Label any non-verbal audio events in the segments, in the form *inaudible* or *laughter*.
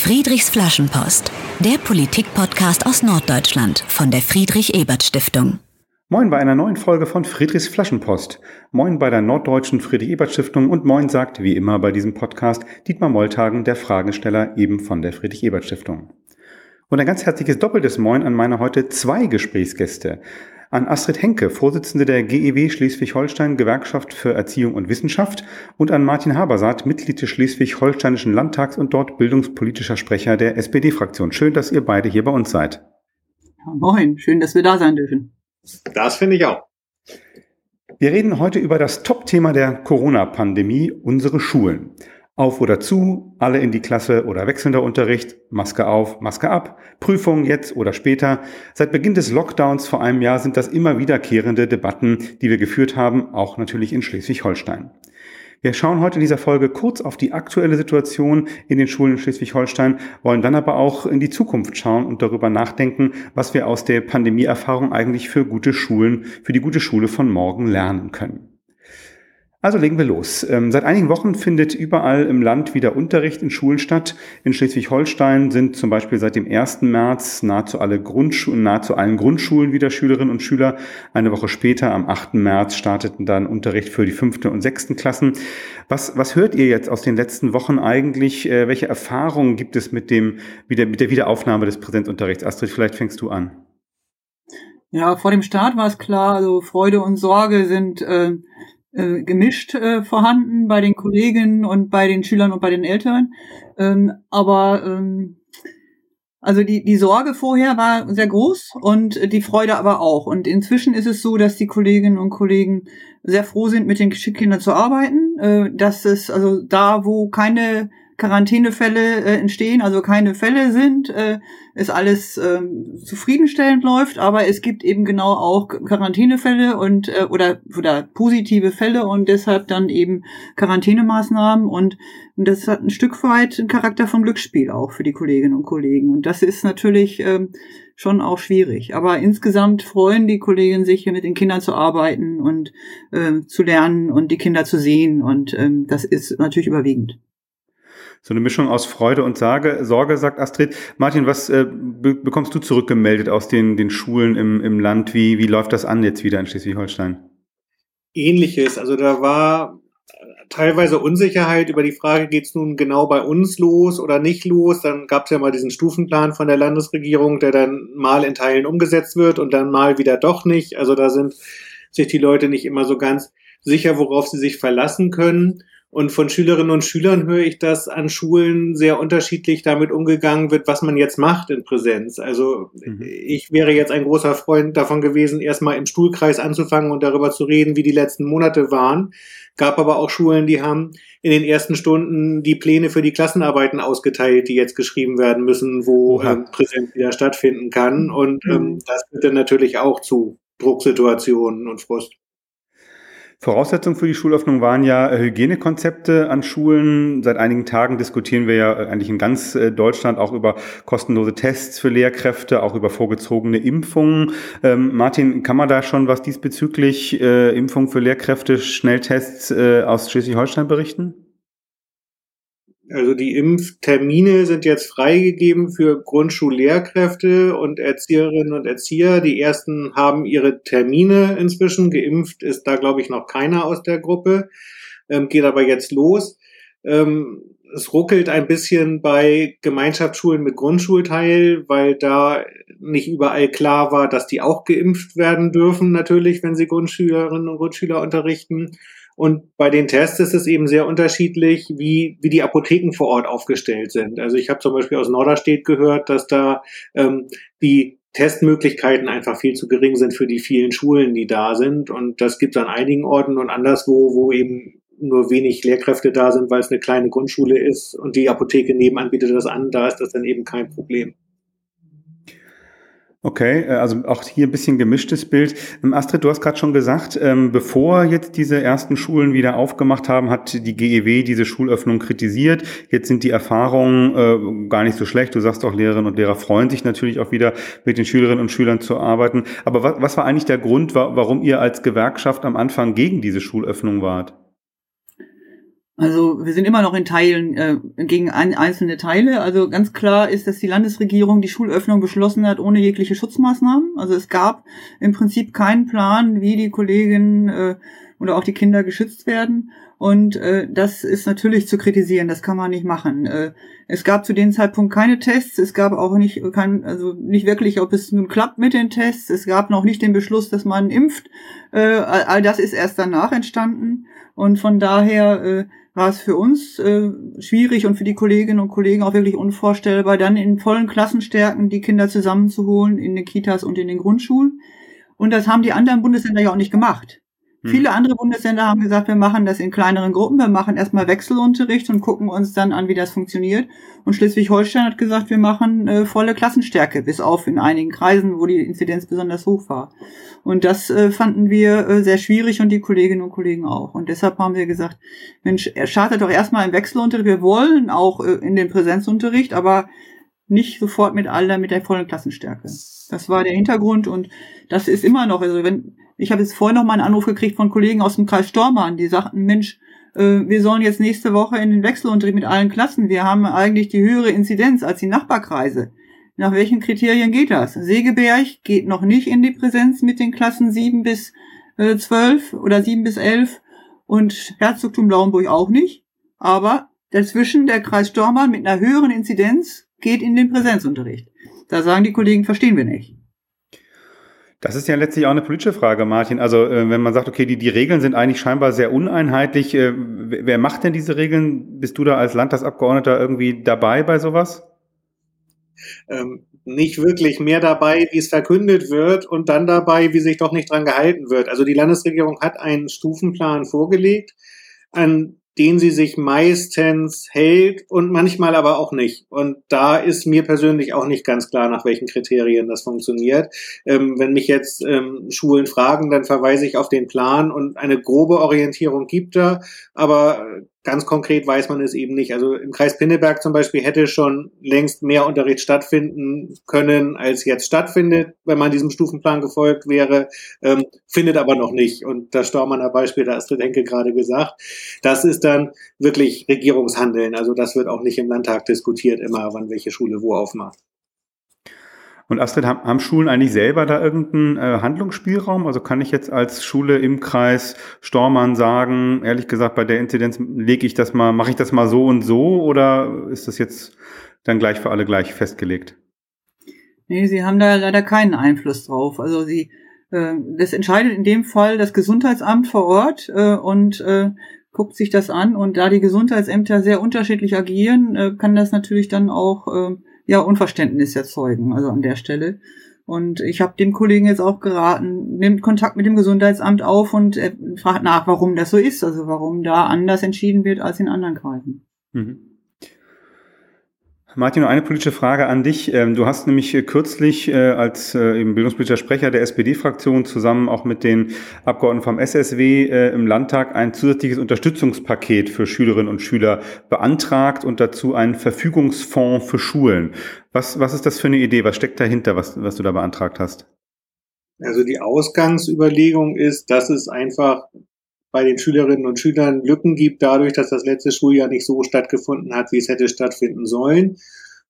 Friedrichs Flaschenpost, der Politik-Podcast aus Norddeutschland von der Friedrich-Ebert-Stiftung. Moin bei einer neuen Folge von Friedrichs Flaschenpost. Moin bei der Norddeutschen Friedrich-Ebert-Stiftung und moin sagt, wie immer bei diesem Podcast, Dietmar Molltagen, der Fragesteller eben von der Friedrich-Ebert-Stiftung. Und ein ganz herzliches doppeltes Moin an meine heute zwei Gesprächsgäste an Astrid Henke, Vorsitzende der GEW Schleswig-Holstein Gewerkschaft für Erziehung und Wissenschaft und an Martin Habersaat, Mitglied des Schleswig-Holsteinischen Landtags und dort bildungspolitischer Sprecher der SPD-Fraktion. Schön, dass ihr beide hier bei uns seid. Moin, schön, dass wir da sein dürfen. Das finde ich auch. Wir reden heute über das Top-Thema der Corona-Pandemie, unsere Schulen. Auf oder zu, alle in die Klasse oder wechselnder Unterricht, Maske auf, Maske ab, Prüfungen jetzt oder später. Seit Beginn des Lockdowns vor einem Jahr sind das immer wiederkehrende Debatten, die wir geführt haben, auch natürlich in Schleswig-Holstein. Wir schauen heute in dieser Folge kurz auf die aktuelle Situation in den Schulen in Schleswig-Holstein, wollen dann aber auch in die Zukunft schauen und darüber nachdenken, was wir aus der Pandemieerfahrung eigentlich für gute Schulen, für die gute Schule von morgen lernen können. Also legen wir los. Ähm, seit einigen Wochen findet überall im Land wieder Unterricht in Schulen statt. In Schleswig-Holstein sind zum Beispiel seit dem 1. März nahezu alle Grundschulen, nahezu allen Grundschulen wieder Schülerinnen und Schüler. Eine Woche später, am 8. März, starteten dann Unterricht für die fünfte und sechsten Klassen. Was, was hört ihr jetzt aus den letzten Wochen eigentlich? Äh, welche Erfahrungen gibt es mit dem, mit der, mit der Wiederaufnahme des Präsenzunterrichts? Astrid, vielleicht fängst du an. Ja, vor dem Start war es klar, also Freude und Sorge sind äh, äh, gemischt äh, vorhanden bei den Kollegen und bei den Schülern und bei den Eltern. Ähm, aber ähm, also die, die Sorge vorher war sehr groß und die Freude aber auch. Und inzwischen ist es so, dass die Kolleginnen und Kollegen sehr froh sind, mit den Kindern zu arbeiten. Äh, dass es also da, wo keine Quarantänefälle äh, entstehen, also keine Fälle sind, äh, ist alles ähm, zufriedenstellend läuft, aber es gibt eben genau auch Quarantänefälle und äh, oder oder positive Fälle und deshalb dann eben Quarantänemaßnahmen und das hat ein Stück weit einen Charakter von Glücksspiel auch für die Kolleginnen und Kollegen und das ist natürlich ähm, schon auch schwierig. Aber insgesamt freuen die Kolleginnen sich, hier mit den Kindern zu arbeiten und äh, zu lernen und die Kinder zu sehen und ähm, das ist natürlich überwiegend. So eine Mischung aus Freude und Sorge, Sorge sagt Astrid. Martin, was äh, be bekommst du zurückgemeldet aus den, den Schulen im, im Land? Wie, wie läuft das an jetzt wieder in Schleswig-Holstein? Ähnliches. Also da war teilweise Unsicherheit über die Frage, geht es nun genau bei uns los oder nicht los. Dann gab es ja mal diesen Stufenplan von der Landesregierung, der dann mal in Teilen umgesetzt wird und dann mal wieder doch nicht. Also da sind sich die Leute nicht immer so ganz sicher, worauf sie sich verlassen können. Und von Schülerinnen und Schülern höre ich, dass an Schulen sehr unterschiedlich damit umgegangen wird, was man jetzt macht in Präsenz. Also mhm. ich wäre jetzt ein großer Freund davon gewesen, erstmal im Stuhlkreis anzufangen und darüber zu reden, wie die letzten Monate waren. Gab aber auch Schulen, die haben in den ersten Stunden die Pläne für die Klassenarbeiten ausgeteilt, die jetzt geschrieben werden müssen, wo ähm, Präsenz wieder stattfinden kann. Und ähm, mhm. das führt dann natürlich auch zu Drucksituationen und Frust. Voraussetzung für die Schulöffnung waren ja äh, Hygienekonzepte an Schulen. Seit einigen Tagen diskutieren wir ja äh, eigentlich in ganz äh, Deutschland auch über kostenlose Tests für Lehrkräfte, auch über vorgezogene Impfungen. Ähm, Martin, kann man da schon was diesbezüglich äh, Impfungen für Lehrkräfte, Schnelltests äh, aus Schleswig-Holstein berichten? Also die Impftermine sind jetzt freigegeben für Grundschullehrkräfte und Erzieherinnen und Erzieher. Die ersten haben ihre Termine inzwischen. Geimpft ist da, glaube ich, noch keiner aus der Gruppe. Ähm, geht aber jetzt los. Ähm, es ruckelt ein bisschen bei Gemeinschaftsschulen mit Grundschulteil, weil da nicht überall klar war, dass die auch geimpft werden dürfen, natürlich, wenn sie Grundschülerinnen und Grundschüler unterrichten. Und bei den Tests ist es eben sehr unterschiedlich, wie, wie die Apotheken vor Ort aufgestellt sind. Also ich habe zum Beispiel aus Norderstedt gehört, dass da ähm, die Testmöglichkeiten einfach viel zu gering sind für die vielen Schulen, die da sind. Und das gibt es an einigen Orten und anderswo, wo eben nur wenig Lehrkräfte da sind, weil es eine kleine Grundschule ist und die Apotheke nebenan bietet das an, da ist das dann eben kein Problem. Okay, äh, also auch hier ein bisschen gemischtes Bild. Ähm, Astrid, du hast gerade schon gesagt, ähm, bevor jetzt diese ersten Schulen wieder aufgemacht haben, hat die GEW diese Schulöffnung kritisiert. Jetzt sind die Erfahrungen äh, gar nicht so schlecht. Du sagst auch, Lehrerinnen und Lehrer freuen sich natürlich auch wieder, mit den Schülerinnen und Schülern zu arbeiten. Aber was, was war eigentlich der Grund, warum ihr als Gewerkschaft am Anfang gegen diese Schulöffnung wart? Also wir sind immer noch in Teilen äh, gegen ein, einzelne Teile. Also ganz klar ist, dass die Landesregierung die Schulöffnung beschlossen hat ohne jegliche Schutzmaßnahmen. Also es gab im Prinzip keinen Plan, wie die Kolleginnen äh, oder auch die Kinder geschützt werden. Und äh, das ist natürlich zu kritisieren, das kann man nicht machen. Äh, es gab zu dem Zeitpunkt keine Tests, es gab auch nicht, kein, also nicht wirklich, ob es nun klappt mit den Tests, es gab noch nicht den Beschluss, dass man impft. Äh, all das ist erst danach entstanden. Und von daher äh, war es für uns äh, schwierig und für die Kolleginnen und Kollegen auch wirklich unvorstellbar, dann in vollen Klassenstärken die Kinder zusammenzuholen in den Kitas und in den Grundschulen. Und das haben die anderen Bundesländer ja auch nicht gemacht. Hm. Viele andere Bundesländer haben gesagt, wir machen das in kleineren Gruppen, wir machen erstmal Wechselunterricht und gucken uns dann an, wie das funktioniert. Und Schleswig-Holstein hat gesagt, wir machen äh, volle Klassenstärke, bis auf in einigen Kreisen, wo die Inzidenz besonders hoch war. Und das äh, fanden wir äh, sehr schwierig und die Kolleginnen und Kollegen auch. Und deshalb haben wir gesagt, Mensch, er startet doch erstmal im Wechselunterricht. Wir wollen auch äh, in den Präsenzunterricht, aber nicht sofort mit aller, mit der vollen Klassenstärke. Das war der Hintergrund und das ist immer noch, also wenn, ich habe jetzt vorhin noch mal einen Anruf gekriegt von Kollegen aus dem Kreis Stormann, die sagten, Mensch, äh, wir sollen jetzt nächste Woche in den Wechselunterricht mit allen Klassen. Wir haben eigentlich die höhere Inzidenz als die Nachbarkreise. Nach welchen Kriterien geht das? Segeberg geht noch nicht in die Präsenz mit den Klassen 7 bis äh, 12 oder 7 bis 11 und Herzogtum Lauenburg auch nicht. Aber dazwischen der Kreis Stormann mit einer höheren Inzidenz geht in den Präsenzunterricht. Da sagen die Kollegen, verstehen wir nicht. Das ist ja letztlich auch eine politische Frage, Martin. Also äh, wenn man sagt, okay, die, die Regeln sind eigentlich scheinbar sehr uneinheitlich, äh, wer macht denn diese Regeln? Bist du da als Landtagsabgeordneter irgendwie dabei bei sowas? Ähm, nicht wirklich mehr dabei, wie es verkündet wird und dann dabei, wie sich doch nicht dran gehalten wird. Also die Landesregierung hat einen Stufenplan vorgelegt, an den sie sich meistens hält und manchmal aber auch nicht. Und da ist mir persönlich auch nicht ganz klar, nach welchen Kriterien das funktioniert. Ähm, wenn mich jetzt ähm, Schulen fragen, dann verweise ich auf den Plan und eine grobe Orientierung gibt da, aber Ganz konkret weiß man es eben nicht. Also im Kreis Pinneberg zum Beispiel hätte schon längst mehr Unterricht stattfinden können, als jetzt stattfindet, wenn man diesem Stufenplan gefolgt wäre, ähm, findet aber noch nicht. Und das Stormanner Beispiel, da Astrid Henke gerade gesagt, das ist dann wirklich Regierungshandeln. Also das wird auch nicht im Landtag diskutiert, immer wann welche Schule wo aufmacht. Und Astrid, haben, haben Schulen eigentlich selber da irgendeinen äh, Handlungsspielraum? Also kann ich jetzt als Schule im Kreis Stormann sagen, ehrlich gesagt, bei der Inzidenz lege ich das mal, mache ich das mal so und so oder ist das jetzt dann gleich für alle gleich festgelegt? Nee, sie haben da leider keinen Einfluss drauf. Also sie, äh, das entscheidet in dem Fall das Gesundheitsamt vor Ort äh, und äh, guckt sich das an. Und da die Gesundheitsämter sehr unterschiedlich agieren, äh, kann das natürlich dann auch äh, ja Unverständnis erzeugen, also an der Stelle. Und ich habe dem Kollegen jetzt auch geraten, nimmt Kontakt mit dem Gesundheitsamt auf und er fragt nach, warum das so ist, also warum da anders entschieden wird als in anderen Kreisen. Mhm. Martin, nur eine politische Frage an dich. Ähm, du hast nämlich äh, kürzlich äh, als äh, bildungspolitischer Sprecher der SPD-Fraktion zusammen auch mit den Abgeordneten vom SSW im Landtag ein zusätzliches Unterstützungspaket für Schülerinnen und Schüler beantragt und dazu einen Verfügungsfonds für Schulen. Was, was ist das für eine Idee? Was steckt dahinter, was, was du da beantragt hast? Also die Ausgangsüberlegung ist, dass es einfach bei den Schülerinnen und Schülern Lücken gibt, dadurch, dass das letzte Schuljahr nicht so stattgefunden hat, wie es hätte stattfinden sollen.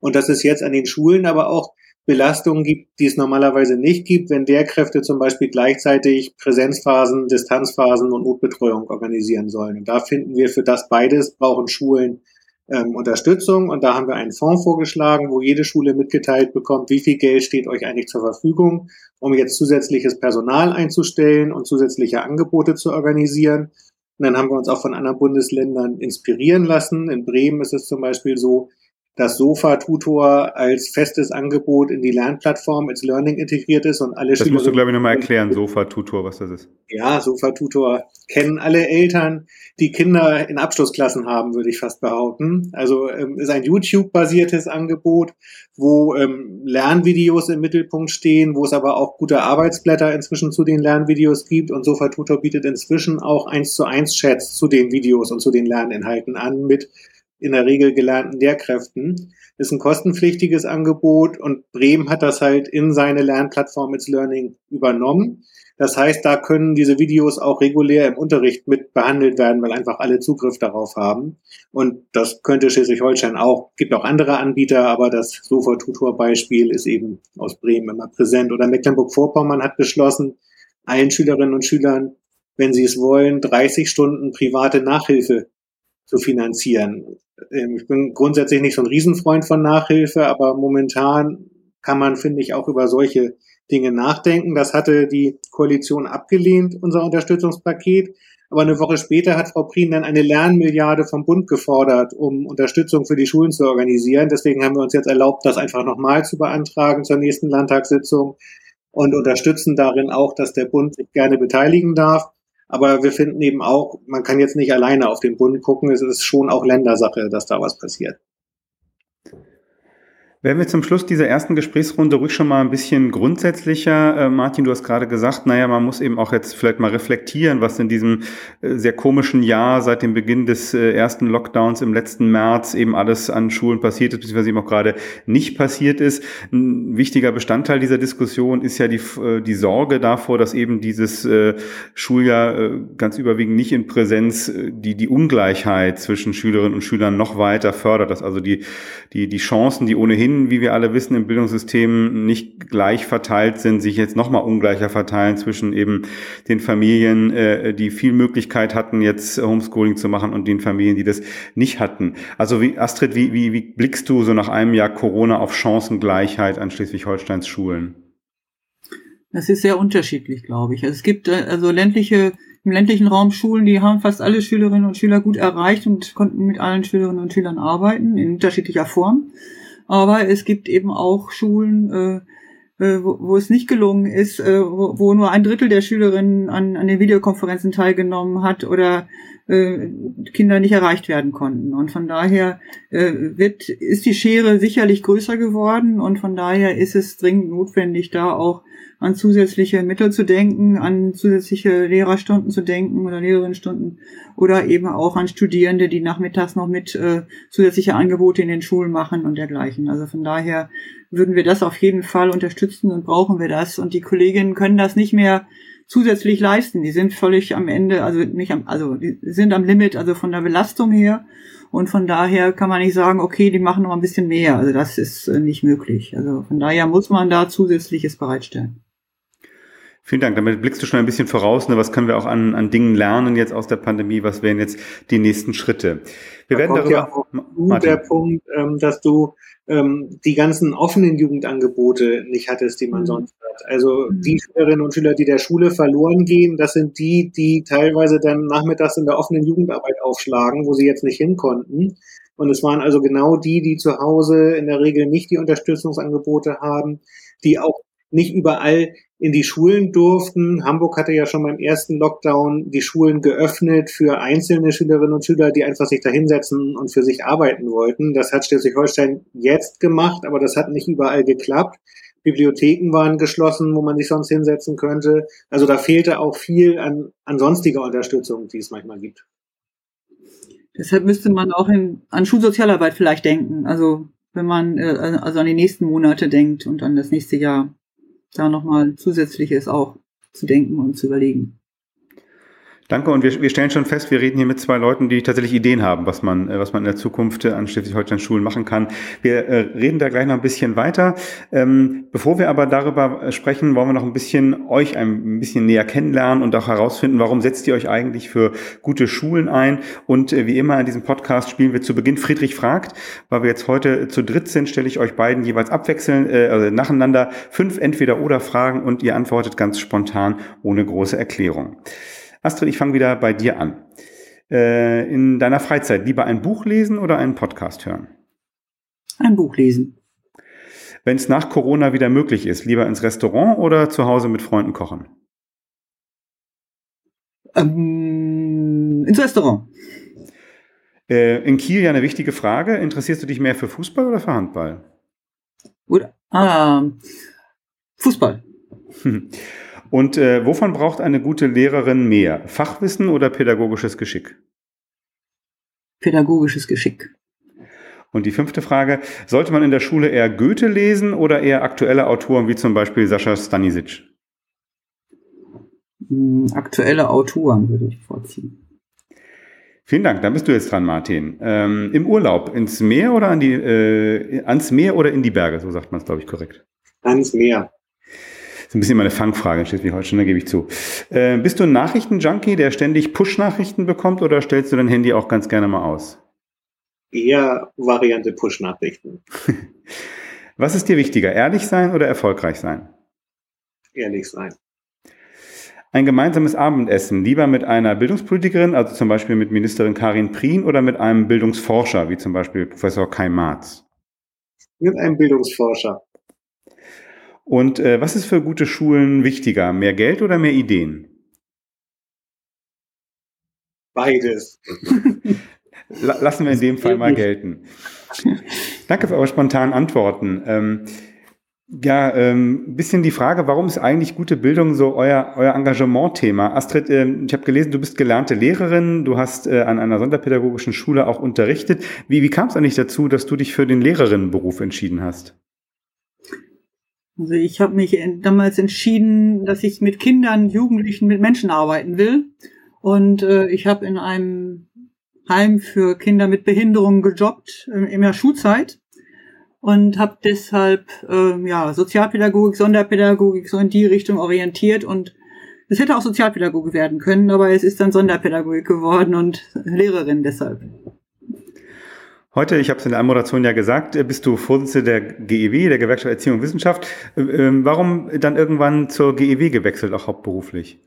Und dass es jetzt an den Schulen aber auch Belastungen gibt, die es normalerweise nicht gibt, wenn Lehrkräfte zum Beispiel gleichzeitig Präsenzphasen, Distanzphasen und Notbetreuung organisieren sollen. Und da finden wir für das beides brauchen Schulen ähm, Unterstützung. Und da haben wir einen Fonds vorgeschlagen, wo jede Schule mitgeteilt bekommt, wie viel Geld steht euch eigentlich zur Verfügung, um jetzt zusätzliches Personal einzustellen und zusätzliche Angebote zu organisieren. Und dann haben wir uns auch von anderen Bundesländern inspirieren lassen. In Bremen ist es zum Beispiel so, dass Sofa-Tutor als festes Angebot in die Lernplattform ins Learning integriert ist und alle Das Schüler musst du, glaube ich, nochmal erklären, Sofa-Tutor, was das ist. Ja, Sofa-Tutor kennen alle Eltern, die Kinder in Abschlussklassen haben, würde ich fast behaupten. Also ähm, ist ein YouTube-basiertes Angebot, wo ähm, Lernvideos im Mittelpunkt stehen, wo es aber auch gute Arbeitsblätter inzwischen zu den Lernvideos gibt und Sofa-Tutor bietet inzwischen auch eins zu eins Chats zu den Videos und zu den Lerninhalten an mit in der Regel gelernten Lehrkräften. Ist ein kostenpflichtiges Angebot und Bremen hat das halt in seine Lernplattform It's Learning übernommen. Das heißt, da können diese Videos auch regulär im Unterricht mit behandelt werden, weil einfach alle Zugriff darauf haben. Und das könnte Schleswig-Holstein auch. Gibt auch andere Anbieter, aber das Sofa-Tutor-Beispiel ist eben aus Bremen immer präsent. Oder Mecklenburg-Vorpommern hat beschlossen, allen Schülerinnen und Schülern, wenn sie es wollen, 30 Stunden private Nachhilfe zu finanzieren. Ähm, ich bin grundsätzlich nicht so ein Riesenfreund von Nachhilfe, aber momentan kann man, finde ich, auch über solche Dinge nachdenken. Das hatte die Koalition abgelehnt, unser Unterstützungspaket. Aber eine Woche später hat Frau Prien dann eine Lernmilliarde vom Bund gefordert, um Unterstützung für die Schulen zu organisieren. Deswegen haben wir uns jetzt erlaubt, das einfach nochmal zu beantragen zur nächsten Landtagssitzung und unterstützen darin auch, dass der Bund sich gerne beteiligen darf. Aber wir finden eben auch, man kann jetzt nicht alleine auf den Bund gucken. Es ist schon auch Ländersache, dass da was passiert. Werden wir zum Schluss dieser ersten Gesprächsrunde ruhig schon mal ein bisschen grundsätzlicher. Äh, Martin, du hast gerade gesagt, naja, man muss eben auch jetzt vielleicht mal reflektieren, was in diesem äh, sehr komischen Jahr seit dem Beginn des äh, ersten Lockdowns im letzten März eben alles an Schulen passiert ist, beziehungsweise eben auch gerade nicht passiert ist. Ein wichtiger Bestandteil dieser Diskussion ist ja die, äh, die Sorge davor, dass eben dieses äh, Schuljahr äh, ganz überwiegend nicht in Präsenz die, die Ungleichheit zwischen Schülerinnen und Schülern noch weiter fördert, dass also die, die, die Chancen, die ohnehin ohnehin, wie wir alle wissen, im Bildungssystem nicht gleich verteilt sind, sich jetzt nochmal ungleicher verteilen zwischen eben den Familien, äh, die viel Möglichkeit hatten, jetzt Homeschooling zu machen und den Familien, die das nicht hatten. Also wie, Astrid, wie, wie, wie blickst du so nach einem Jahr Corona auf Chancengleichheit an Schleswig-Holsteins Schulen? Das ist sehr unterschiedlich, glaube ich. Also es gibt äh, also ländliche, im ländlichen Raum Schulen, die haben fast alle Schülerinnen und Schüler gut erreicht und konnten mit allen Schülerinnen und Schülern arbeiten in unterschiedlicher Form. Aber es gibt eben auch Schulen, äh, äh, wo, wo es nicht gelungen ist, äh, wo, wo nur ein Drittel der Schülerinnen an, an den Videokonferenzen teilgenommen hat oder äh, Kinder nicht erreicht werden konnten. Und von daher äh, wird, ist die Schere sicherlich größer geworden und von daher ist es dringend notwendig, da auch an zusätzliche Mittel zu denken, an zusätzliche Lehrerstunden zu denken oder Lehrerinnenstunden oder eben auch an Studierende, die nachmittags noch mit äh, zusätzliche Angebote in den Schulen machen und dergleichen. Also von daher würden wir das auf jeden Fall unterstützen und brauchen wir das. Und die Kolleginnen können das nicht mehr zusätzlich leisten. Die sind völlig am Ende, also nicht am, also die sind am Limit, also von der Belastung her. Und von daher kann man nicht sagen, okay, die machen noch ein bisschen mehr. Also das ist äh, nicht möglich. Also von daher muss man da zusätzliches bereitstellen. Vielen Dank. Damit blickst du schon ein bisschen voraus. Ne? Was können wir auch an, an Dingen lernen jetzt aus der Pandemie? Was wären jetzt die nächsten Schritte? Wir da werden darüber. Ja auch Martin. der Punkt, ähm, dass du ähm, die ganzen offenen Jugendangebote nicht hattest, die man mhm. sonst hat. Also mhm. die Schülerinnen und Schüler, die der Schule verloren gehen, das sind die, die teilweise dann nachmittags in der offenen Jugendarbeit aufschlagen, wo sie jetzt nicht hin konnten. Und es waren also genau die, die zu Hause in der Regel nicht die Unterstützungsangebote haben, die auch nicht überall in die Schulen durften. Hamburg hatte ja schon beim ersten Lockdown die Schulen geöffnet für einzelne Schülerinnen und Schüler, die einfach sich da hinsetzen und für sich arbeiten wollten. Das hat Schleswig-Holstein jetzt gemacht, aber das hat nicht überall geklappt. Bibliotheken waren geschlossen, wo man sich sonst hinsetzen könnte. Also da fehlte auch viel an, an sonstiger Unterstützung, die es manchmal gibt. Deshalb müsste man auch in, an Schulsozialarbeit vielleicht denken. Also wenn man äh, also an die nächsten Monate denkt und an das nächste Jahr da nochmal zusätzliches auch zu denken und zu überlegen. Danke und wir, wir stellen schon fest, wir reden hier mit zwei Leuten, die tatsächlich Ideen haben, was man, äh, was man in der Zukunft äh, an Schleswig-Holstein Schulen machen kann. Wir äh, reden da gleich noch ein bisschen weiter. Ähm, bevor wir aber darüber äh, sprechen, wollen wir noch ein bisschen euch ein bisschen näher kennenlernen und auch herausfinden, warum setzt ihr euch eigentlich für gute Schulen ein? Und äh, wie immer in diesem Podcast spielen wir zu Beginn Friedrich fragt, weil wir jetzt heute zu dritt sind, stelle ich euch beiden jeweils abwechselnd, äh, also nacheinander fünf entweder oder Fragen und ihr antwortet ganz spontan ohne große Erklärung. Astrid, ich fange wieder bei dir an. Äh, in deiner Freizeit lieber ein Buch lesen oder einen Podcast hören? Ein Buch lesen. Wenn es nach Corona wieder möglich ist, lieber ins Restaurant oder zu Hause mit Freunden kochen? Ähm, ins Restaurant. Äh, in Kiel ja eine wichtige Frage. Interessierst du dich mehr für Fußball oder für Handball? Oder, ah, Fußball. *laughs* Und äh, wovon braucht eine gute Lehrerin mehr? Fachwissen oder pädagogisches Geschick? Pädagogisches Geschick. Und die fünfte Frage, sollte man in der Schule eher Goethe lesen oder eher aktuelle Autoren wie zum Beispiel Sascha Stanisic? Hm, aktuelle Autoren würde ich vorziehen. Vielen Dank. Dann bist du jetzt dran, Martin. Ähm, Im Urlaub ins Meer oder an die, äh, ans Meer oder in die Berge? So sagt man es, glaube ich, korrekt. Ans Meer. Das ist ein bisschen meine Fangfrage in Schleswig-Holstein, da gebe ich zu. Äh, bist du ein Nachrichtenjunkie, der ständig Push-Nachrichten bekommt oder stellst du dein Handy auch ganz gerne mal aus? Eher Variante Push-Nachrichten. *laughs* Was ist dir wichtiger, ehrlich sein oder erfolgreich sein? Ehrlich sein ein gemeinsames Abendessen lieber mit einer Bildungspolitikerin, also zum Beispiel mit Ministerin Karin Prien oder mit einem Bildungsforscher, wie zum Beispiel Professor Kai Marz? Mit einem Bildungsforscher. Und äh, was ist für gute Schulen wichtiger? Mehr Geld oder mehr Ideen? Beides. Lassen wir in dem Fall mal gelten. Danke für eure spontanen Antworten. Ähm, ja, ähm, bisschen die Frage, warum ist eigentlich gute Bildung so euer, euer Engagement-Thema? Astrid, äh, ich habe gelesen, du bist gelernte Lehrerin, du hast äh, an einer sonderpädagogischen Schule auch unterrichtet. Wie, wie kam es eigentlich dazu, dass du dich für den Lehrerinnenberuf entschieden hast? Also ich habe mich damals entschieden, dass ich mit Kindern, Jugendlichen, mit Menschen arbeiten will. Und äh, ich habe in einem Heim für Kinder mit Behinderungen gejobbt äh, in der Schulzeit und habe deshalb ähm, ja Sozialpädagogik, Sonderpädagogik so in die Richtung orientiert und es hätte auch Sozialpädagogik werden können, aber es ist dann Sonderpädagogik geworden und Lehrerin deshalb. Heute, ich habe es in der Anmoderation ja gesagt, äh, bist du Vorsitzende der GEW, der Gewerkschaft Erziehung und Wissenschaft. Äh, ähm, warum dann irgendwann zur GEW gewechselt, auch hauptberuflich?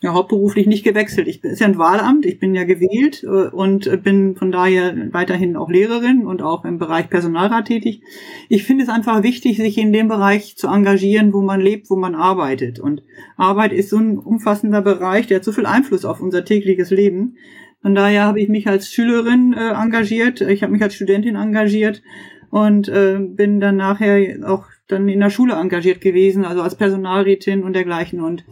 ja, hauptberuflich nicht gewechselt. Ich bin ist ja ein Wahlamt, ich bin ja gewählt äh, und bin von daher weiterhin auch Lehrerin und auch im Bereich Personalrat tätig. Ich finde es einfach wichtig, sich in dem Bereich zu engagieren, wo man lebt, wo man arbeitet. Und Arbeit ist so ein umfassender Bereich, der hat so viel Einfluss auf unser tägliches Leben. Von daher habe ich mich als Schülerin äh, engagiert, ich habe mich als Studentin engagiert und äh, bin dann nachher auch dann in der Schule engagiert gewesen, also als Personalrätin und dergleichen. Und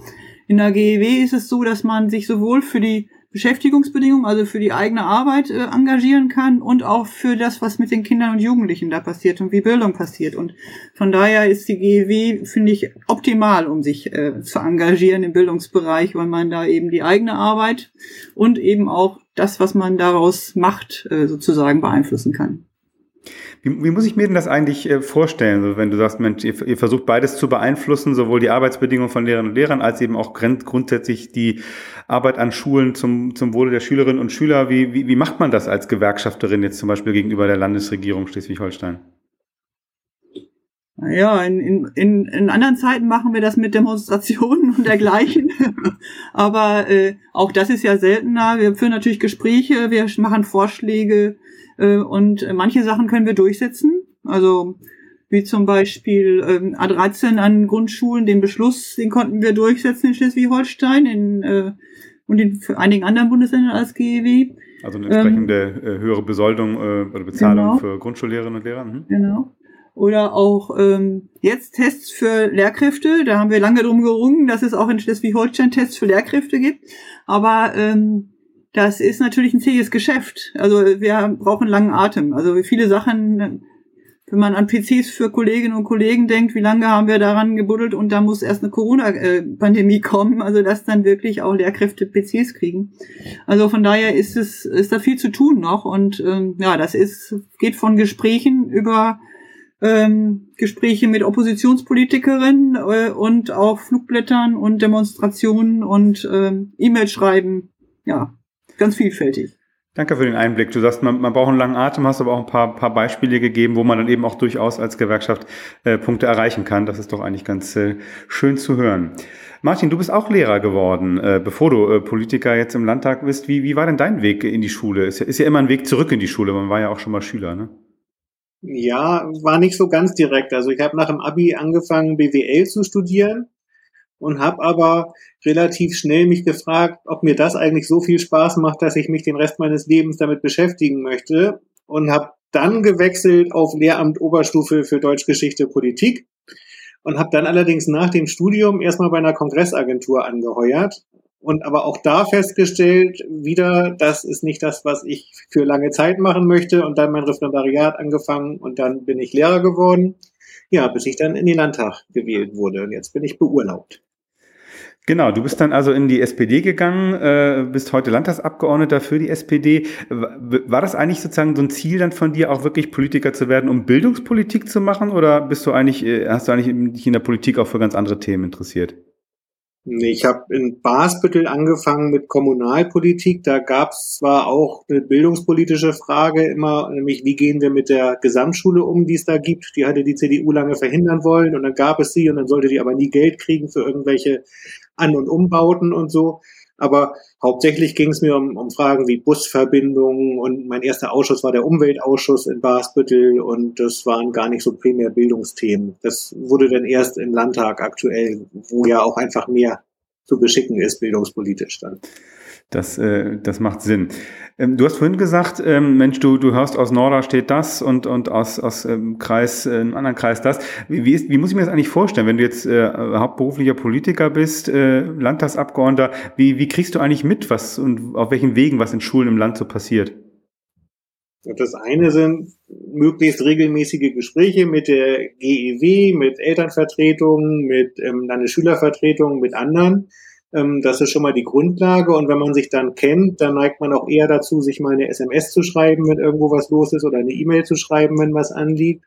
in der GEW ist es so, dass man sich sowohl für die Beschäftigungsbedingungen, also für die eigene Arbeit äh, engagieren kann und auch für das, was mit den Kindern und Jugendlichen da passiert und wie Bildung passiert. Und von daher ist die GEW, finde ich, optimal, um sich äh, zu engagieren im Bildungsbereich, weil man da eben die eigene Arbeit und eben auch das, was man daraus macht, äh, sozusagen beeinflussen kann. Wie, wie, muss ich mir denn das eigentlich äh, vorstellen, wenn du sagst, Mensch, ihr, ihr, versucht beides zu beeinflussen, sowohl die Arbeitsbedingungen von Lehrern und Lehrern als eben auch grundsätzlich die Arbeit an Schulen zum, zum Wohle der Schülerinnen und Schüler. Wie, wie, wie macht man das als Gewerkschafterin jetzt zum Beispiel gegenüber der Landesregierung Schleswig-Holstein? Ja, in, in, in, in anderen Zeiten machen wir das mit Demonstrationen und dergleichen. *laughs* Aber äh, auch das ist ja seltener. Wir führen natürlich Gespräche, wir machen Vorschläge, und manche Sachen können wir durchsetzen. Also wie zum Beispiel ähm, A13 an Grundschulen, den Beschluss, den konnten wir durchsetzen in Schleswig-Holstein in, äh, und in einigen anderen Bundesländern als GEW. Also eine entsprechende ähm, äh, höhere Besoldung äh, oder Bezahlung genau. für Grundschullehrerinnen und Lehrer. Mhm. Genau. Oder auch ähm, jetzt Tests für Lehrkräfte. Da haben wir lange drum gerungen, dass es auch in Schleswig-Holstein Tests für Lehrkräfte gibt. Aber ähm, das ist natürlich ein zähes Geschäft. Also wir brauchen langen Atem. Also viele Sachen, wenn man an PCs für Kolleginnen und Kollegen denkt, wie lange haben wir daran gebuddelt und da muss erst eine Corona-Pandemie kommen, also dass dann wirklich auch Lehrkräfte PCs kriegen. Also von daher ist es, ist da viel zu tun noch und ähm, ja, das ist, geht von Gesprächen über ähm, Gespräche mit Oppositionspolitikerinnen äh, und auch Flugblättern und Demonstrationen und ähm, E-Mail schreiben. Ja, ganz vielfältig. Danke für den Einblick. Du sagst, man, man braucht einen langen Atem, hast aber auch ein paar, paar Beispiele gegeben, wo man dann eben auch durchaus als Gewerkschaft äh, Punkte erreichen kann. Das ist doch eigentlich ganz äh, schön zu hören. Martin, du bist auch Lehrer geworden, äh, bevor du äh, Politiker jetzt im Landtag bist. Wie, wie war denn dein Weg in die Schule? Ist ja, ist ja immer ein Weg zurück in die Schule. Man war ja auch schon mal Schüler, ne? Ja, war nicht so ganz direkt. Also ich habe nach dem Abi angefangen, BWL zu studieren und habe aber relativ schnell mich gefragt, ob mir das eigentlich so viel Spaß macht, dass ich mich den Rest meines Lebens damit beschäftigen möchte und habe dann gewechselt auf Lehramt Oberstufe für Deutschgeschichte Politik und habe dann allerdings nach dem Studium erstmal bei einer Kongressagentur angeheuert und aber auch da festgestellt, wieder, das ist nicht das, was ich für lange Zeit machen möchte und dann mein Referendariat angefangen und dann bin ich Lehrer geworden. Ja, bis ich dann in den Landtag gewählt wurde und jetzt bin ich beurlaubt. Genau, du bist dann also in die SPD gegangen, äh, bist heute Landtagsabgeordneter für die SPD. War das eigentlich sozusagen so ein Ziel dann von dir, auch wirklich Politiker zu werden, um Bildungspolitik zu machen? Oder bist du eigentlich, äh, hast du eigentlich dich in der Politik auch für ganz andere Themen interessiert? Ich habe in Basbüttel angefangen mit Kommunalpolitik. Da gab es zwar auch eine bildungspolitische Frage immer, nämlich wie gehen wir mit der Gesamtschule um, die es da gibt. Die hatte die CDU lange verhindern wollen und dann gab es sie und dann sollte die aber nie Geld kriegen für irgendwelche An- und Umbauten und so. Aber hauptsächlich ging es mir um, um Fragen wie Busverbindungen und mein erster Ausschuss war der Umweltausschuss in Basbüttel und das waren gar nicht so primär Bildungsthemen. Das wurde dann erst im Landtag aktuell, wo ja auch einfach mehr zu beschicken ist, bildungspolitisch dann. Das, äh, das macht Sinn. Ähm, du hast vorhin gesagt, ähm, Mensch, du, du hörst aus Norderstedt das und, und aus, aus ähm, Kreis, äh, einem anderen Kreis das. Wie, wie, ist, wie muss ich mir das eigentlich vorstellen, wenn du jetzt äh, hauptberuflicher Politiker bist, äh, Landtagsabgeordneter, wie, wie kriegst du eigentlich mit, was und auf welchen Wegen was in Schulen im Land so passiert? Das eine sind möglichst regelmäßige Gespräche mit der GEW, mit Elternvertretungen, mit ähm, Landesschülervertretungen, mit anderen das ist schon mal die Grundlage. Und wenn man sich dann kennt, dann neigt man auch eher dazu, sich mal eine SMS zu schreiben, wenn irgendwo was los ist, oder eine E-Mail zu schreiben, wenn was anliegt.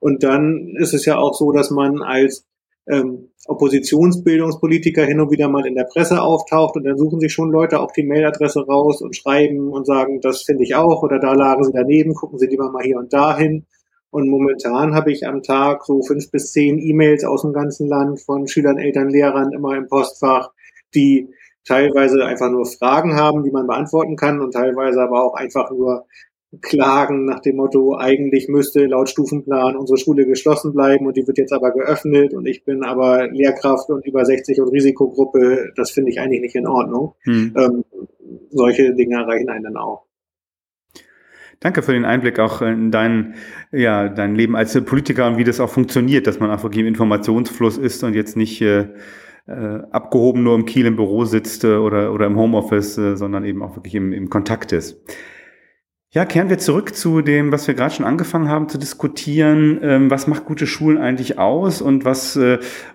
Und dann ist es ja auch so, dass man als ähm, Oppositionsbildungspolitiker hin und wieder mal in der Presse auftaucht und dann suchen sich schon Leute auch die Mailadresse raus und schreiben und sagen, das finde ich auch oder da lagen sie daneben, gucken Sie lieber mal hier und dahin. Und momentan habe ich am Tag so fünf bis zehn E-Mails aus dem ganzen Land von Schülern, Eltern, Lehrern immer im Postfach, die teilweise einfach nur Fragen haben, die man beantworten kann und teilweise aber auch einfach nur Klagen nach dem Motto, eigentlich müsste laut Stufenplan unsere Schule geschlossen bleiben und die wird jetzt aber geöffnet und ich bin aber Lehrkraft und über 60 und Risikogruppe, das finde ich eigentlich nicht in Ordnung. Hm. Ähm, solche Dinge erreichen einen dann auch. Danke für den Einblick auch in dein, ja, dein Leben als Politiker und wie das auch funktioniert, dass man einfach im Informationsfluss ist und jetzt nicht äh, äh, abgehoben nur im Kiel im Büro sitzt äh, oder, oder im Homeoffice, äh, sondern eben auch wirklich im, im Kontakt ist. Ja, kehren wir zurück zu dem, was wir gerade schon angefangen haben zu diskutieren. Ähm, was macht gute Schulen eigentlich aus und was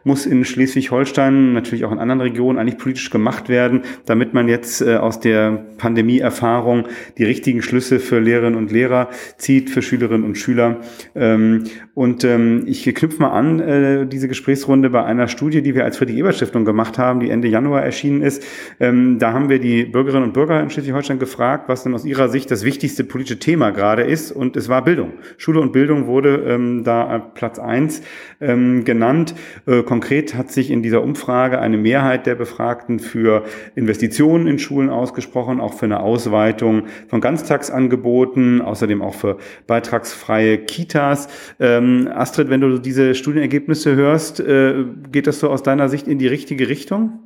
muss in Schleswig-Holstein, natürlich auch in anderen Regionen, eigentlich politisch gemacht werden, damit man jetzt aus der Pandemie-Erfahrung die richtigen Schlüsse für Lehrerinnen und Lehrer zieht, für Schülerinnen und Schüler. Ähm, und ähm, ich knüpfe mal an, äh, diese Gesprächsrunde bei einer Studie, die wir als Friedrich-Ebert-Stiftung gemacht haben, die Ende Januar erschienen ist. Ähm, da haben wir die Bürgerinnen und Bürger in Schleswig-Holstein gefragt, was denn aus ihrer Sicht das wichtigste politische Thema gerade ist und es war Bildung. Schule und Bildung wurde ähm, da Platz eins ähm, genannt. Äh, konkret hat sich in dieser Umfrage eine Mehrheit der Befragten für Investitionen in Schulen ausgesprochen, auch für eine Ausweitung von Ganztagsangeboten, außerdem auch für beitragsfreie Kitas. Ähm, Astrid, wenn du diese Studienergebnisse hörst, äh, geht das so aus deiner Sicht in die richtige Richtung?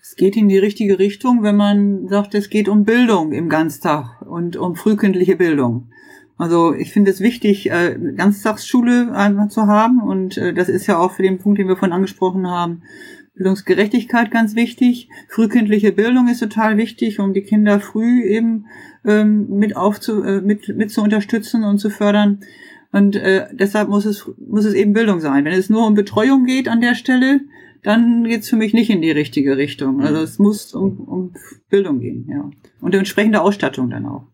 Es geht in die richtige Richtung, wenn man sagt, es geht um Bildung im Ganztag und um frühkindliche Bildung. Also ich finde es wichtig, äh, Ganztagsschule einfach zu haben und äh, das ist ja auch für den Punkt, den wir vorhin angesprochen haben, Bildungsgerechtigkeit ganz wichtig. Frühkindliche Bildung ist total wichtig, um die Kinder früh eben ähm, mit aufzu äh, mit, mit zu unterstützen und zu fördern. Und äh, deshalb muss es muss es eben Bildung sein. Wenn es nur um Betreuung geht an der Stelle, dann geht's für mich nicht in die richtige Richtung. Also es muss um, um Bildung gehen, ja. Und entsprechende Ausstattung dann auch.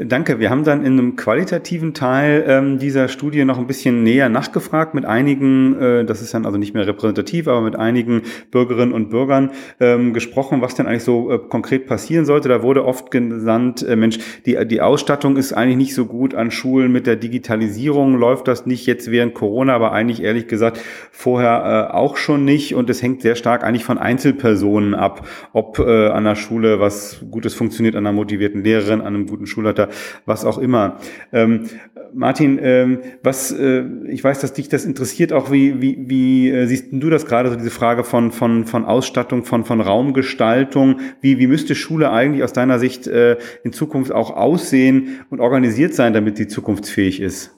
Danke. Wir haben dann in einem qualitativen Teil ähm, dieser Studie noch ein bisschen näher nachgefragt mit einigen, äh, das ist dann also nicht mehr repräsentativ, aber mit einigen Bürgerinnen und Bürgern ähm, gesprochen, was denn eigentlich so äh, konkret passieren sollte. Da wurde oft genannt, äh, Mensch, die, die Ausstattung ist eigentlich nicht so gut an Schulen mit der Digitalisierung, läuft das nicht jetzt während Corona, aber eigentlich ehrlich gesagt vorher äh, auch schon nicht und es hängt sehr stark eigentlich von Einzelpersonen ab, ob äh, an der Schule was Gutes funktioniert, an einer motivierten Lehrerin, an einem guten Schulleiter was auch immer. Ähm, Martin, ähm, was, äh, ich weiß, dass dich das interessiert, auch wie, wie, wie äh, siehst du das gerade, so diese Frage von, von, von Ausstattung, von, von Raumgestaltung, wie, wie müsste Schule eigentlich aus deiner Sicht äh, in Zukunft auch aussehen und organisiert sein, damit sie zukunftsfähig ist?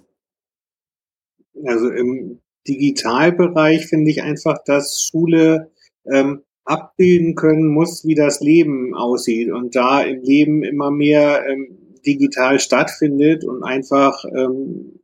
Also im Digitalbereich finde ich einfach, dass Schule ähm, abbilden können muss, wie das Leben aussieht. Und da im Leben immer mehr ähm, digital stattfindet und einfach ähm,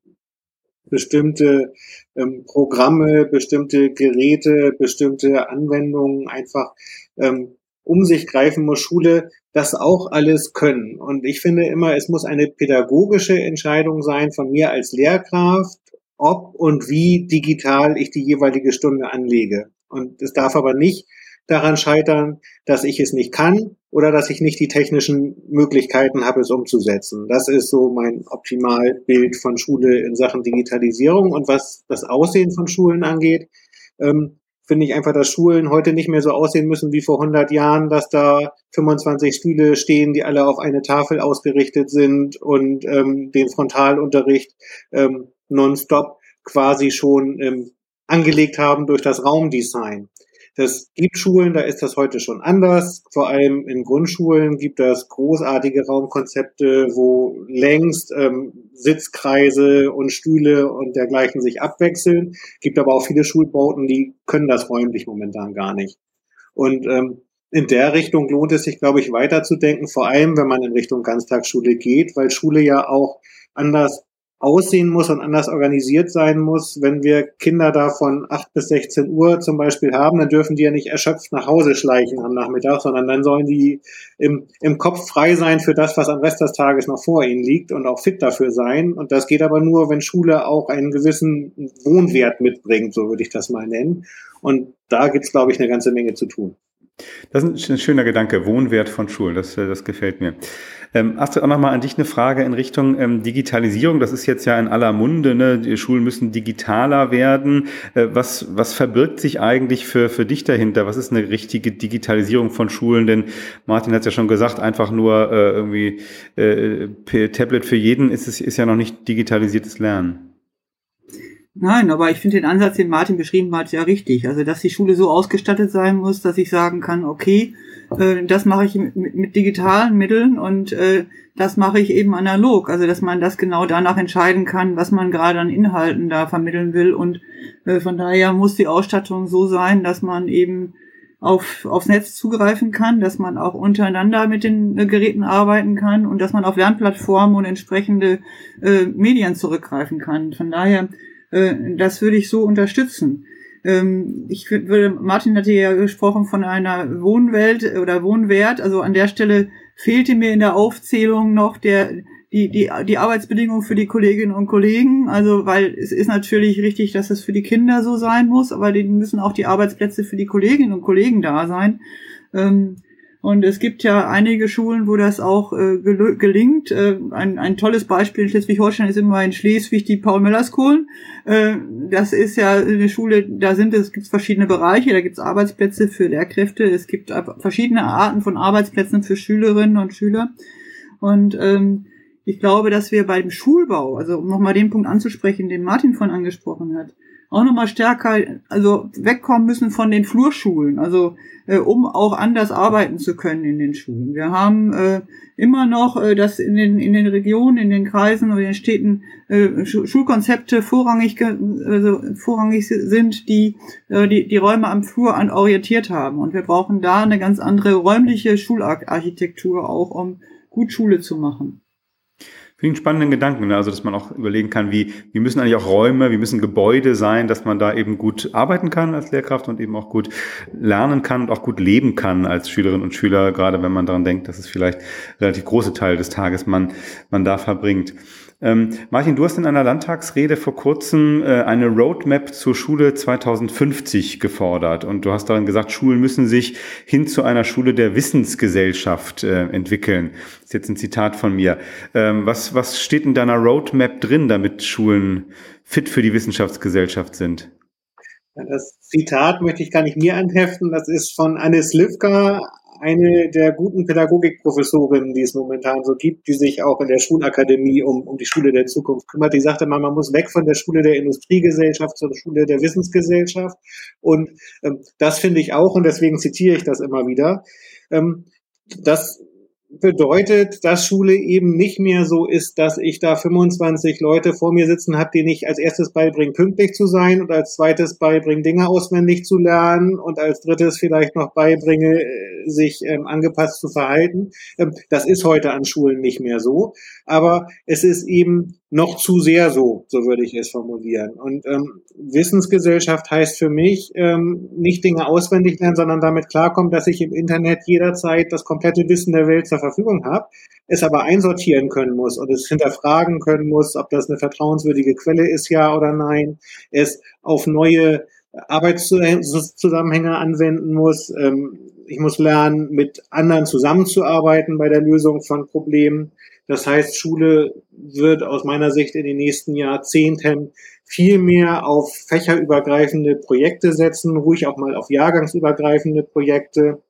bestimmte ähm, Programme, bestimmte Geräte, bestimmte Anwendungen einfach ähm, um sich greifen muss Schule das auch alles können. Und ich finde immer, es muss eine pädagogische Entscheidung sein von mir als Lehrkraft, ob und wie digital ich die jeweilige Stunde anlege. Und es darf aber nicht daran scheitern, dass ich es nicht kann oder dass ich nicht die technischen Möglichkeiten habe, es umzusetzen. Das ist so mein Optimalbild von Schule in Sachen Digitalisierung. Und was das Aussehen von Schulen angeht, ähm, finde ich einfach, dass Schulen heute nicht mehr so aussehen müssen wie vor 100 Jahren, dass da 25 Stühle stehen, die alle auf eine Tafel ausgerichtet sind und ähm, den Frontalunterricht ähm, nonstop quasi schon ähm, angelegt haben durch das Raumdesign. Das gibt Schulen, da ist das heute schon anders. Vor allem in Grundschulen gibt es großartige Raumkonzepte, wo längst ähm, Sitzkreise und Stühle und dergleichen sich abwechseln. Gibt aber auch viele Schulbauten, die können das räumlich momentan gar nicht. Und ähm, in der Richtung lohnt es sich, glaube ich, weiterzudenken, vor allem wenn man in Richtung Ganztagsschule geht, weil Schule ja auch anders aussehen muss und anders organisiert sein muss. Wenn wir Kinder da von 8 bis 16 Uhr zum Beispiel haben, dann dürfen die ja nicht erschöpft nach Hause schleichen am Nachmittag, sondern dann sollen die im, im Kopf frei sein für das, was am Rest des Tages noch vor ihnen liegt und auch fit dafür sein. Und das geht aber nur, wenn Schule auch einen gewissen Wohnwert mitbringt, so würde ich das mal nennen. Und da gibt's, glaube ich, eine ganze Menge zu tun. Das ist ein schöner Gedanke, Wohnwert von Schulen, das, äh, das gefällt mir. Ähm, Astrid, auch nochmal an dich eine Frage in Richtung ähm, Digitalisierung. Das ist jetzt ja in aller Munde, ne? die Schulen müssen digitaler werden. Äh, was, was verbirgt sich eigentlich für, für dich dahinter? Was ist eine richtige Digitalisierung von Schulen? Denn Martin hat es ja schon gesagt, einfach nur äh, irgendwie äh, Tablet für jeden ist, es, ist ja noch nicht digitalisiertes Lernen. Nein, aber ich finde den Ansatz, den Martin beschrieben hat, ja richtig. Also, dass die Schule so ausgestattet sein muss, dass ich sagen kann, okay, äh, das mache ich mit, mit, digitalen Mitteln und äh, das mache ich eben analog. Also, dass man das genau danach entscheiden kann, was man gerade an Inhalten da vermitteln will. Und äh, von daher muss die Ausstattung so sein, dass man eben auf, aufs Netz zugreifen kann, dass man auch untereinander mit den äh, Geräten arbeiten kann und dass man auf Lernplattformen und entsprechende äh, Medien zurückgreifen kann. Von daher das würde ich so unterstützen. Ähm, ich würde, Martin hatte ja gesprochen von einer Wohnwelt oder Wohnwert. Also an der Stelle fehlte mir in der Aufzählung noch der, die, die, die Arbeitsbedingungen für die Kolleginnen und Kollegen. Also, weil es ist natürlich richtig, dass es für die Kinder so sein muss, aber die müssen auch die Arbeitsplätze für die Kolleginnen und Kollegen da sein. Ähm, und es gibt ja einige Schulen, wo das auch äh, gel gelingt. Äh, ein, ein tolles Beispiel in Schleswig-Holstein ist immer in Schleswig die Paul-Müller-School. Äh, das ist ja eine Schule, da sind es, gibt verschiedene Bereiche, da gibt es Arbeitsplätze für Lehrkräfte, es gibt verschiedene Arten von Arbeitsplätzen für Schülerinnen und Schüler. Und ähm, ich glaube, dass wir beim Schulbau, also um nochmal den Punkt anzusprechen, den Martin von angesprochen hat, auch nochmal stärker, also wegkommen müssen von den Flurschulen, also äh, um auch anders arbeiten zu können in den Schulen. Wir haben äh, immer noch, äh, dass in den, in den Regionen, in den Kreisen oder in den Städten äh, Schulkonzepte vorrangig, also vorrangig sind, die, äh, die die Räume am Flur an orientiert haben. Und wir brauchen da eine ganz andere räumliche Schularchitektur auch, um gut Schule zu machen. Finde ich einen spannenden Gedanken, ne? also dass man auch überlegen kann, wie, wie müssen eigentlich auch Räume, wie müssen Gebäude sein, dass man da eben gut arbeiten kann als Lehrkraft und eben auch gut lernen kann und auch gut leben kann als Schülerin und Schüler, gerade wenn man daran denkt, dass es vielleicht relativ große Teil des Tages man, man da verbringt. Ähm, Martin, du hast in einer Landtagsrede vor kurzem äh, eine Roadmap zur Schule 2050 gefordert und du hast darin gesagt, Schulen müssen sich hin zu einer Schule der Wissensgesellschaft äh, entwickeln. Das ist jetzt ein Zitat von mir. Ähm, was, was steht in deiner Roadmap drin, damit Schulen fit für die Wissenschaftsgesellschaft sind? Das Zitat möchte ich gar nicht mir anheften. Das ist von Anne Slivka, eine der guten Pädagogikprofessorinnen, die es momentan so gibt, die sich auch in der Schulakademie um, um die Schule der Zukunft kümmert. Die sagte mal, man muss weg von der Schule der Industriegesellschaft zur Schule der Wissensgesellschaft. Und ähm, das finde ich auch, und deswegen zitiere ich das immer wieder. Ähm, das bedeutet, dass Schule eben nicht mehr so ist, dass ich da 25 Leute vor mir sitzen habe, denen ich als erstes beibringe, pünktlich zu sein und als zweites beibringe, Dinge auswendig zu lernen und als drittes vielleicht noch beibringe, sich ähm, angepasst zu verhalten. Ähm, das ist heute an Schulen nicht mehr so, aber es ist eben noch zu sehr so, so würde ich es formulieren. Und ähm, Wissensgesellschaft heißt für mich ähm, nicht Dinge auswendig lernen, sondern damit klarkommen, dass ich im Internet jederzeit das komplette Wissen der Welt zur Verfügung habe, es aber einsortieren können muss und es hinterfragen können muss, ob das eine vertrauenswürdige Quelle ist, ja oder nein, es auf neue Arbeitszusammenhänge anwenden muss. Ähm, ich muss lernen, mit anderen zusammenzuarbeiten bei der Lösung von Problemen. Das heißt, Schule wird aus meiner Sicht in den nächsten Jahrzehnten viel mehr auf fächerübergreifende Projekte setzen, ruhig auch mal auf jahrgangsübergreifende Projekte.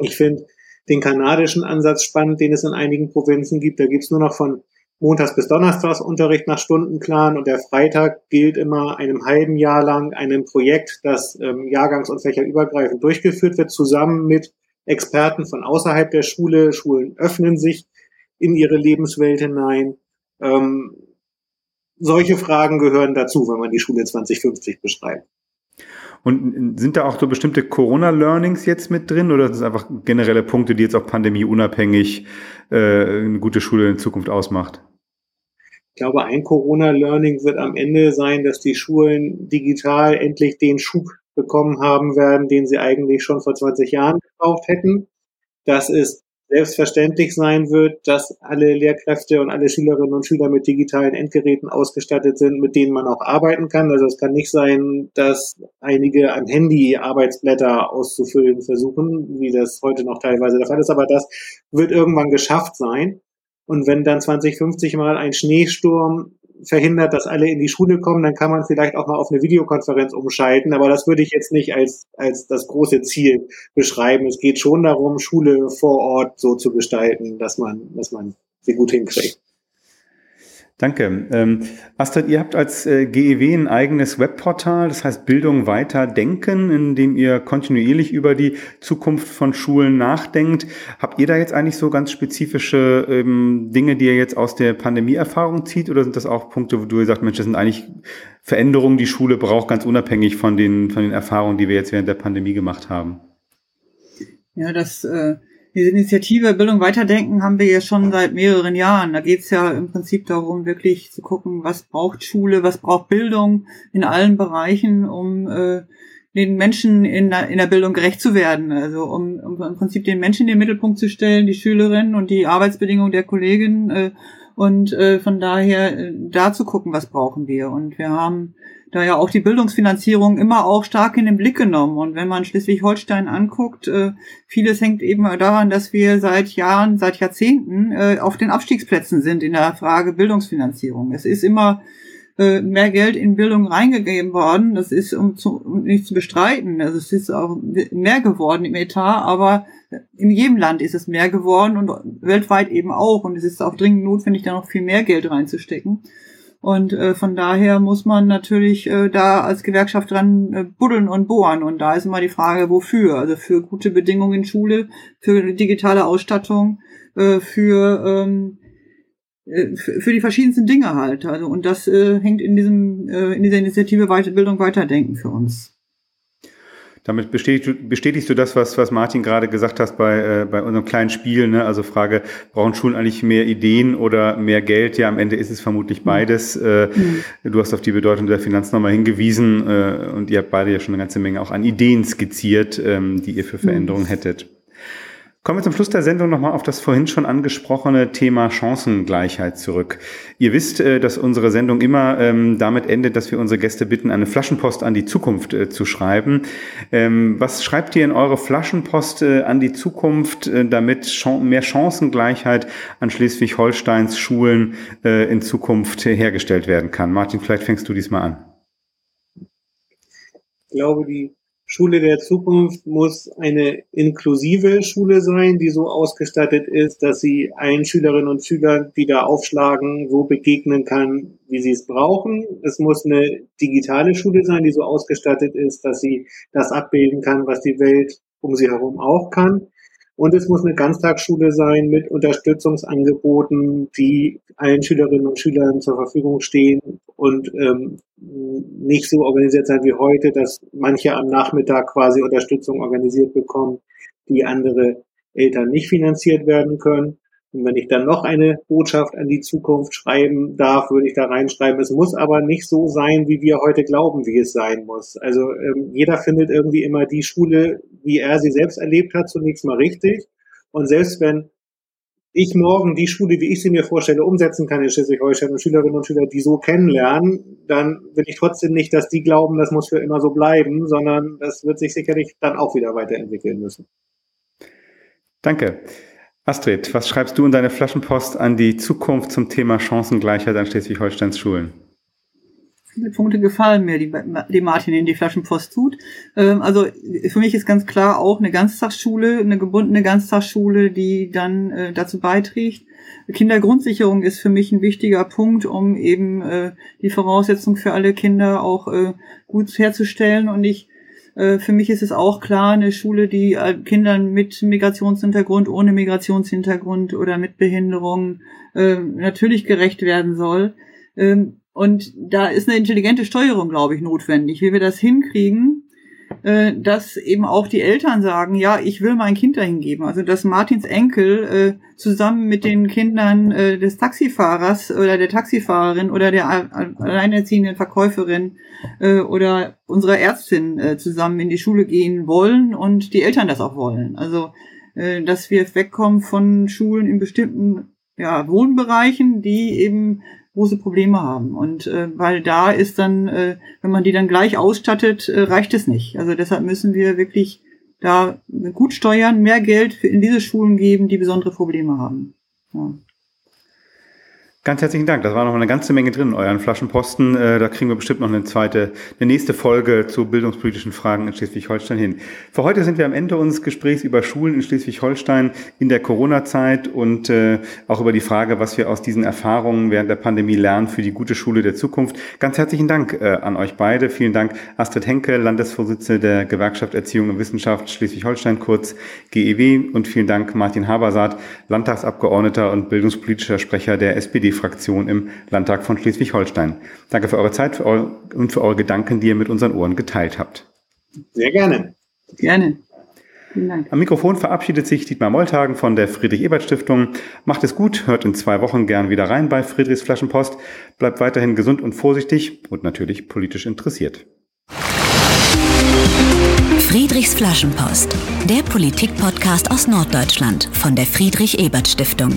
Ich finde den kanadischen Ansatz spannend, den es in einigen Provinzen gibt. Da gibt's nur noch von Montags bis Donnerstags Unterricht nach Stundenplan und der Freitag gilt immer einem halben Jahr lang einem Projekt, das ähm, jahrgangs- und fächerübergreifend durchgeführt wird, zusammen mit Experten von außerhalb der Schule. Schulen öffnen sich in ihre Lebenswelt hinein. Ähm, solche Fragen gehören dazu, wenn man die Schule 2050 beschreibt. Und sind da auch so bestimmte Corona-Learnings jetzt mit drin oder sind es einfach generelle Punkte, die jetzt auch pandemieunabhängig äh, eine gute Schule in Zukunft ausmacht? Ich glaube, ein Corona-Learning wird am Ende sein, dass die Schulen digital endlich den Schub bekommen haben werden, den sie eigentlich schon vor 20 Jahren gebraucht hätten. Das ist selbstverständlich sein wird, dass alle Lehrkräfte und alle Schülerinnen und Schüler mit digitalen Endgeräten ausgestattet sind, mit denen man auch arbeiten kann. Also es kann nicht sein, dass einige am Handy Arbeitsblätter auszufüllen versuchen, wie das heute noch teilweise der Fall ist. Aber das wird irgendwann geschafft sein. Und wenn dann 2050 mal ein Schneesturm verhindert, dass alle in die Schule kommen, dann kann man vielleicht auch mal auf eine Videokonferenz umschalten. Aber das würde ich jetzt nicht als, als das große Ziel beschreiben. Es geht schon darum, Schule vor Ort so zu gestalten, dass man, dass man sie gut hinkriegt. Danke. Ähm, Astrid, ihr habt als äh, GEW ein eigenes Webportal, das heißt Bildung weiter denken, in dem ihr kontinuierlich über die Zukunft von Schulen nachdenkt. Habt ihr da jetzt eigentlich so ganz spezifische ähm, Dinge, die ihr jetzt aus der Pandemieerfahrung zieht, oder sind das auch Punkte, wo du sagt, Mensch, das sind eigentlich Veränderungen, die Schule braucht, ganz unabhängig von den, von den Erfahrungen, die wir jetzt während der Pandemie gemacht haben? Ja, das äh diese Initiative Bildung weiterdenken haben wir ja schon seit mehreren Jahren. Da geht es ja im Prinzip darum, wirklich zu gucken, was braucht Schule, was braucht Bildung in allen Bereichen, um äh, den Menschen in der, in der Bildung gerecht zu werden. Also um, um im Prinzip den Menschen in den Mittelpunkt zu stellen, die Schülerinnen und die Arbeitsbedingungen der Kolleginnen. Äh, und äh, von daher äh, da zu gucken, was brauchen wir. Und wir haben da ja auch die Bildungsfinanzierung immer auch stark in den Blick genommen. Und wenn man Schleswig-Holstein anguckt, äh, vieles hängt eben daran, dass wir seit Jahren, seit Jahrzehnten äh, auf den Abstiegsplätzen sind in der Frage Bildungsfinanzierung. Es ist immer äh, mehr Geld in Bildung reingegeben worden. Das ist um, zu, um nicht zu bestreiten. Also es ist auch mehr geworden im Etat, aber in jedem Land ist es mehr geworden und weltweit eben auch. Und es ist auch dringend notwendig, da noch viel mehr Geld reinzustecken. Und äh, von daher muss man natürlich äh, da als Gewerkschaft dran äh, buddeln und bohren. Und da ist immer die Frage, wofür? Also für gute Bedingungen in Schule, für digitale Ausstattung, äh, für, ähm, äh, für, die verschiedensten Dinge halt. Also und das äh, hängt in diesem äh, in dieser Initiative Weiterbildung weiterdenken für uns. Damit bestätigst du, bestätigst du das, was, was Martin gerade gesagt hast bei, äh, bei unserem kleinen Spiel. Ne? Also Frage, brauchen Schulen eigentlich mehr Ideen oder mehr Geld? Ja, am Ende ist es vermutlich mhm. beides. Äh, mhm. Du hast auf die Bedeutung der Finanz nochmal hingewiesen äh, und ihr habt beide ja schon eine ganze Menge auch an Ideen skizziert, ähm, die ihr für Veränderungen mhm. hättet. Kommen wir zum Schluss der Sendung nochmal auf das vorhin schon angesprochene Thema Chancengleichheit zurück. Ihr wisst, äh, dass unsere Sendung immer ähm, damit endet, dass wir unsere Gäste bitten, eine Flaschenpost an die Zukunft äh, zu schreiben. Ähm, was schreibt ihr in eure Flaschenpost äh, an die Zukunft, damit mehr Chancengleichheit an Schleswig-Holsteins Schulen in Zukunft hergestellt werden kann? Martin, vielleicht fängst du diesmal an. Ich glaube, die Schule der Zukunft muss eine inklusive Schule sein, die so ausgestattet ist, dass sie allen Schülerinnen und Schülern, die da aufschlagen, so begegnen kann, wie sie es brauchen. Es muss eine digitale Schule sein, die so ausgestattet ist, dass sie das abbilden kann, was die Welt um sie herum auch kann. Und es muss eine Ganztagsschule sein mit Unterstützungsangeboten, die allen Schülerinnen und Schülern zur Verfügung stehen und ähm, nicht so organisiert sein wie heute, dass manche am Nachmittag quasi Unterstützung organisiert bekommen, die andere Eltern nicht finanziert werden können. Und wenn ich dann noch eine Botschaft an die Zukunft schreiben darf, würde ich da reinschreiben, es muss aber nicht so sein, wie wir heute glauben, wie es sein muss. Also ähm, jeder findet irgendwie immer die Schule, wie er sie selbst erlebt hat, zunächst mal richtig. Und selbst wenn ich morgen die Schule, wie ich sie mir vorstelle, umsetzen kann in Schleswig-Holstein und Schülerinnen und Schüler, die so kennenlernen, dann will ich trotzdem nicht, dass die glauben, das muss für immer so bleiben, sondern das wird sich sicherlich dann auch wieder weiterentwickeln müssen. Danke. Astrid, was schreibst du in deine Flaschenpost an die Zukunft zum Thema Chancengleichheit an Schleswig-Holsteins Schulen? Viele Punkte gefallen mir, die, die Martin in die Flaschenpost tut. Ähm, also für mich ist ganz klar auch eine Ganztagsschule, eine gebundene Ganztagsschule, die dann äh, dazu beiträgt. Kindergrundsicherung ist für mich ein wichtiger Punkt, um eben äh, die Voraussetzung für alle Kinder auch äh, gut herzustellen. Und ich für mich ist es auch klar, eine Schule, die äh, Kindern mit Migrationshintergrund, ohne Migrationshintergrund oder mit Behinderung äh, natürlich gerecht werden soll. Ähm, und da ist eine intelligente Steuerung, glaube ich, notwendig. Wie wir das hinkriegen, äh, dass eben auch die Eltern sagen, ja, ich will mein Kind dahin geben. Also dass Martins Enkel äh, zusammen mit den Kindern äh, des Taxifahrers oder der Taxifahrerin oder der alleinerziehenden Verkäuferin äh, oder unserer Ärztin äh, zusammen in die Schule gehen wollen und die Eltern das auch wollen. Also äh, dass wir wegkommen von Schulen in bestimmten ja, Wohnbereichen, die eben große Probleme haben. Und äh, weil da ist dann, äh, wenn man die dann gleich ausstattet, äh, reicht es nicht. Also deshalb müssen wir wirklich da gut steuern, mehr Geld für in diese Schulen geben, die besondere Probleme haben. Ja. Ganz herzlichen Dank. Das war noch eine ganze Menge drin in euren Flaschenposten. Äh, da kriegen wir bestimmt noch eine zweite, eine nächste Folge zu bildungspolitischen Fragen in Schleswig-Holstein hin. Für heute sind wir am Ende unseres Gesprächs über Schulen in Schleswig-Holstein in der Corona-Zeit und äh, auch über die Frage, was wir aus diesen Erfahrungen während der Pandemie lernen für die gute Schule der Zukunft. Ganz herzlichen Dank äh, an euch beide. Vielen Dank Astrid Henke, Landesvorsitzende der Gewerkschaft Erziehung und Wissenschaft Schleswig-Holstein, kurz GEW. Und vielen Dank Martin Habersaat, Landtagsabgeordneter und bildungspolitischer Sprecher der SPD fraktion im Landtag von Schleswig-Holstein. Danke für eure Zeit und für eure Gedanken, die ihr mit unseren Ohren geteilt habt. Sehr gerne. Gerne. Am Mikrofon verabschiedet sich Dietmar Moltagen von der Friedrich-Ebert-Stiftung. Macht es gut, hört in zwei Wochen gern wieder rein bei Friedrichs Flaschenpost. Bleibt weiterhin gesund und vorsichtig und natürlich politisch interessiert. Friedrichs Flaschenpost, der Politik-Podcast aus Norddeutschland von der Friedrich-Ebert-Stiftung.